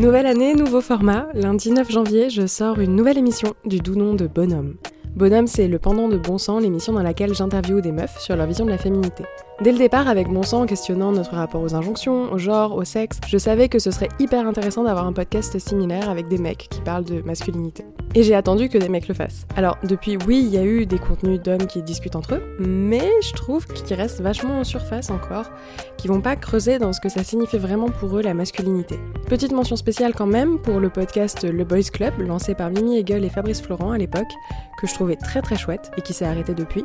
Nouvelle année, nouveau format. Lundi 9 janvier, je sors une nouvelle émission du doux nom de Bonhomme. Bonhomme, c'est le pendant de Bon Sang, l'émission dans laquelle j'interviewe des meufs sur leur vision de la féminité. Dès le départ, avec Bon Sang, questionnant notre rapport aux injonctions, au genre, au sexe, je savais que ce serait hyper intéressant d'avoir un podcast similaire avec des mecs qui parlent de masculinité. Et j'ai attendu que des mecs le fassent. Alors, depuis, oui, il y a eu des contenus d'hommes qui discutent entre eux, mais je trouve qu'ils restent vachement en surface encore, qui vont pas creuser dans ce que ça signifie vraiment pour eux la masculinité. Petite mention spéciale quand même pour le podcast Le Boys Club, lancé par Mimi Hegel et Fabrice Florent à l'époque, que je trouvais très très chouette et qui s'est arrêté depuis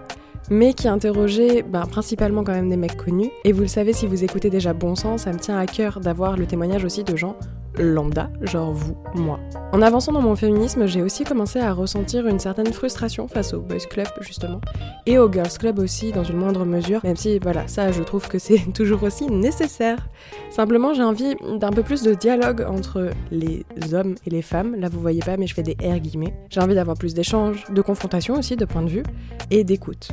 mais qui interrogeait ben, principalement quand même des mecs connus. Et vous le savez, si vous écoutez déjà Bon Sens, ça me tient à cœur d'avoir le témoignage aussi de gens lambda, genre vous, moi. En avançant dans mon féminisme, j'ai aussi commencé à ressentir une certaine frustration face au Boys Club, justement, et au Girls Club aussi, dans une moindre mesure, même si, voilà, ça, je trouve que c'est toujours aussi nécessaire. Simplement, j'ai envie d'un peu plus de dialogue entre les hommes et les femmes. Là, vous voyez pas, mais je fais des R guillemets. J'ai envie d'avoir plus d'échanges, de confrontation aussi, de point de vue, et d'écoute.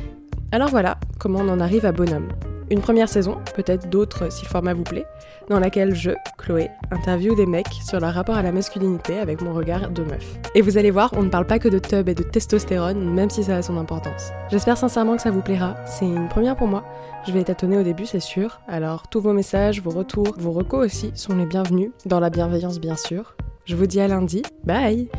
Alors voilà comment on en arrive à Bonhomme. Une première saison, peut-être d'autres si le format vous plaît, dans laquelle je, Chloé, interview des mecs sur leur rapport à la masculinité avec mon regard de meuf. Et vous allez voir, on ne parle pas que de tub et de testostérone, même si ça a son importance. J'espère sincèrement que ça vous plaira, c'est une première pour moi. Je vais tâtonner au début, c'est sûr. Alors, tous vos messages, vos retours, vos recos aussi sont les bienvenus, dans la bienveillance bien sûr. Je vous dis à lundi, bye